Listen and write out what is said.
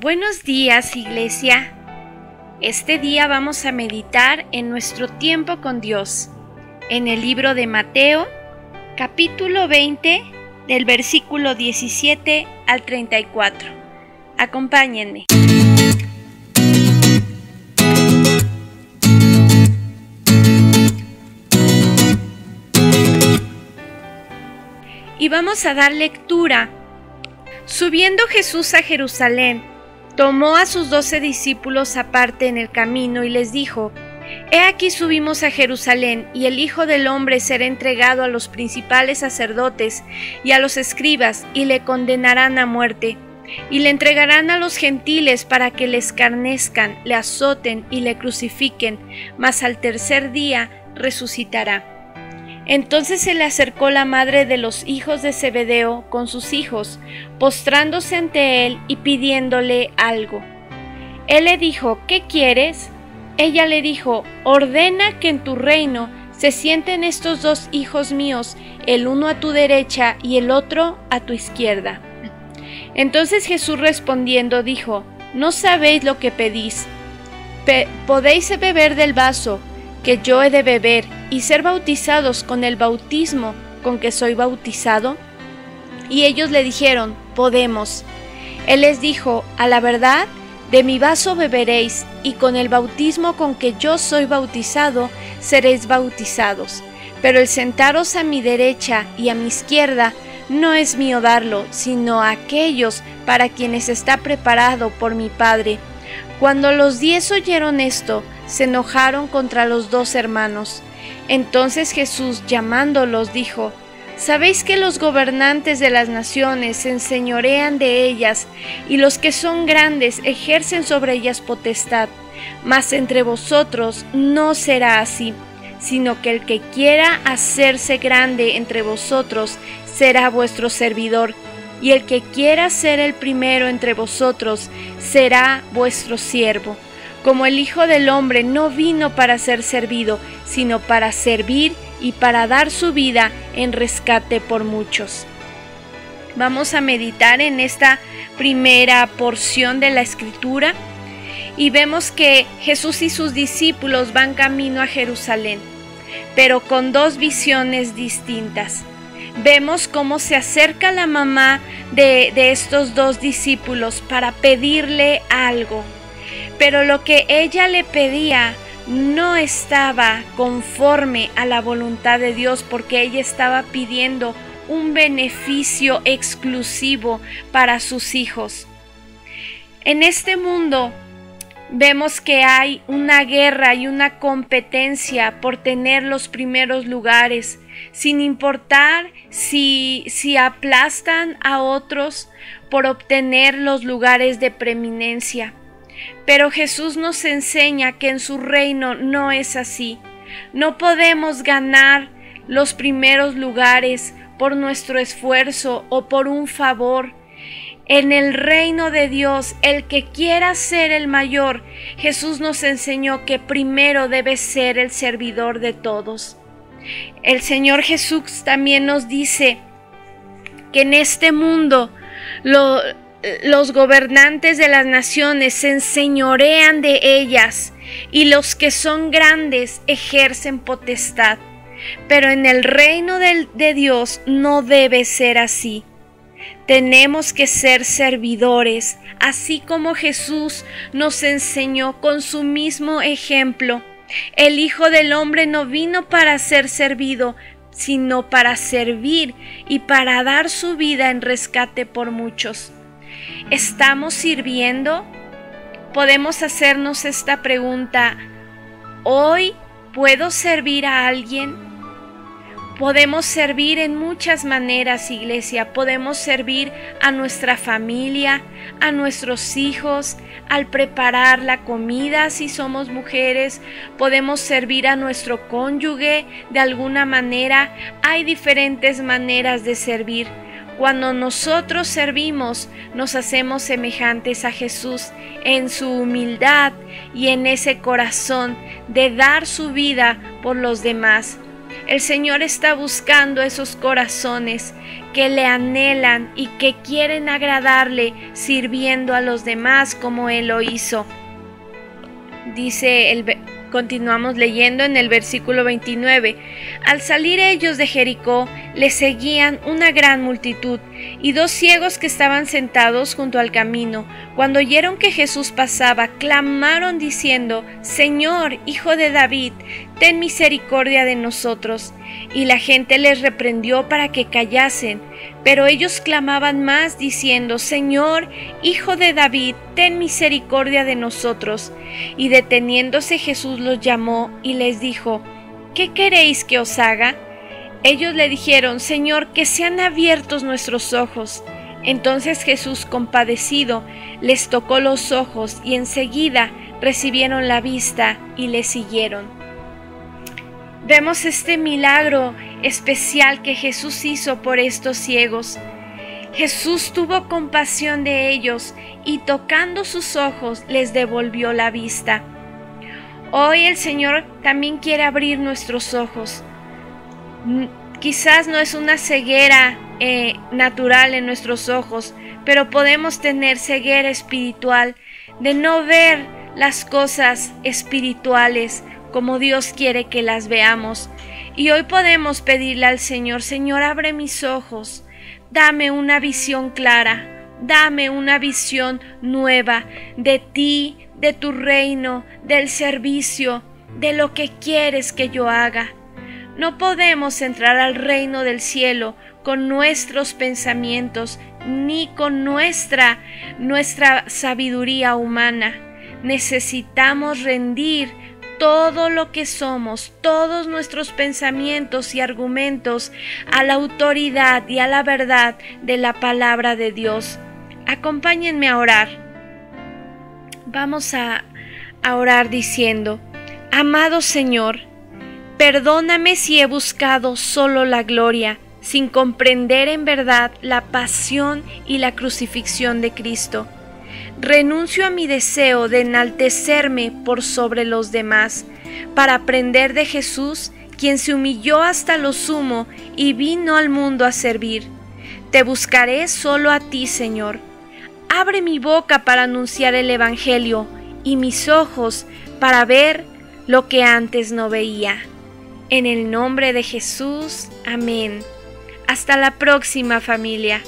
Buenos días, iglesia. Este día vamos a meditar en nuestro tiempo con Dios, en el libro de Mateo, capítulo 20, del versículo 17 al 34. Acompáñenme. Y vamos a dar lectura. Subiendo Jesús a Jerusalén, tomó a sus doce discípulos aparte en el camino y les dijo, He aquí subimos a Jerusalén, y el Hijo del Hombre será entregado a los principales sacerdotes y a los escribas, y le condenarán a muerte, y le entregarán a los gentiles para que le escarnezcan, le azoten y le crucifiquen, mas al tercer día resucitará. Entonces se le acercó la madre de los hijos de Zebedeo con sus hijos, postrándose ante él y pidiéndole algo. Él le dijo, ¿qué quieres? Ella le dijo, ordena que en tu reino se sienten estos dos hijos míos, el uno a tu derecha y el otro a tu izquierda. Entonces Jesús respondiendo dijo, No sabéis lo que pedís. ¿Podéis beber del vaso que yo he de beber y ser bautizados con el bautismo con que soy bautizado? Y ellos le dijeron, podemos. Él les dijo, a la verdad, de mi vaso beberéis, y con el bautismo con que yo soy bautizado, seréis bautizados. Pero el sentaros a mi derecha y a mi izquierda, no es mío darlo, sino a aquellos para quienes está preparado por mi Padre. Cuando los diez oyeron esto, se enojaron contra los dos hermanos. Entonces Jesús, llamándolos, dijo, ¿Sabéis que los gobernantes de las naciones se enseñorean de ellas, y los que son grandes ejercen sobre ellas potestad? Mas entre vosotros no será así, sino que el que quiera hacerse grande entre vosotros será vuestro servidor, y el que quiera ser el primero entre vosotros será vuestro siervo como el Hijo del Hombre no vino para ser servido, sino para servir y para dar su vida en rescate por muchos. Vamos a meditar en esta primera porción de la escritura y vemos que Jesús y sus discípulos van camino a Jerusalén, pero con dos visiones distintas. Vemos cómo se acerca la mamá de, de estos dos discípulos para pedirle algo, pero lo que ella le pedía no estaba conforme a la voluntad de Dios porque ella estaba pidiendo un beneficio exclusivo para sus hijos. En este mundo vemos que hay una guerra y una competencia por tener los primeros lugares, sin importar si, si aplastan a otros por obtener los lugares de preeminencia. Pero Jesús nos enseña que en su reino no es así. No podemos ganar los primeros lugares por nuestro esfuerzo o por un favor. En el reino de Dios, el que quiera ser el mayor, Jesús nos enseñó que primero debe ser el servidor de todos. El Señor Jesús también nos dice que en este mundo lo, los gobernantes de las naciones se enseñorean de ellas y los que son grandes ejercen potestad. Pero en el reino de, de Dios no debe ser así. Tenemos que ser servidores, así como Jesús nos enseñó con su mismo ejemplo. El Hijo del Hombre no vino para ser servido, sino para servir y para dar su vida en rescate por muchos. ¿Estamos sirviendo? Podemos hacernos esta pregunta. ¿Hoy puedo servir a alguien? Podemos servir en muchas maneras, iglesia. Podemos servir a nuestra familia, a nuestros hijos, al preparar la comida si somos mujeres. Podemos servir a nuestro cónyuge de alguna manera. Hay diferentes maneras de servir. Cuando nosotros servimos, nos hacemos semejantes a Jesús en su humildad y en ese corazón de dar su vida por los demás. El Señor está buscando esos corazones que le anhelan y que quieren agradarle sirviendo a los demás como Él lo hizo. Dice el, Continuamos leyendo en el versículo 29. Al salir ellos de Jericó, le seguían una gran multitud y dos ciegos que estaban sentados junto al camino. Cuando oyeron que Jesús pasaba, clamaron diciendo, Señor, Hijo de David, ten misericordia de nosotros. Y la gente les reprendió para que callasen. Pero ellos clamaban más diciendo, Señor, Hijo de David, ten misericordia de nosotros. Y deteniéndose Jesús los llamó y les dijo, ¿qué queréis que os haga? Ellos le dijeron, Señor, que sean abiertos nuestros ojos. Entonces Jesús, compadecido, les tocó los ojos y enseguida recibieron la vista y le siguieron. Vemos este milagro especial que Jesús hizo por estos ciegos. Jesús tuvo compasión de ellos y tocando sus ojos les devolvió la vista. Hoy el Señor también quiere abrir nuestros ojos. Quizás no es una ceguera eh, natural en nuestros ojos, pero podemos tener ceguera espiritual de no ver las cosas espirituales como Dios quiere que las veamos. Y hoy podemos pedirle al Señor, Señor, abre mis ojos, dame una visión clara, dame una visión nueva de ti, de tu reino, del servicio, de lo que quieres que yo haga. No podemos entrar al reino del cielo con nuestros pensamientos ni con nuestra nuestra sabiduría humana. Necesitamos rendir todo lo que somos, todos nuestros pensamientos y argumentos a la autoridad y a la verdad de la palabra de Dios. Acompáñenme a orar. Vamos a, orar diciendo, Amado Señor, perdóname si he buscado solo la gloria, sin comprender en verdad la pasión y la crucifixión de Cristo renuncio a mi deseo de enaltecerme por sobre los demás, para aprender de Jesús, quien se humilló hasta lo sumo y vino al mundo a servir. Te buscaré solo a ti, Señor. Abre mi boca para anunciar el Evangelio y mis ojos para ver lo que antes no veía. En el nombre de Jesús, amén. Hasta la próxima familia.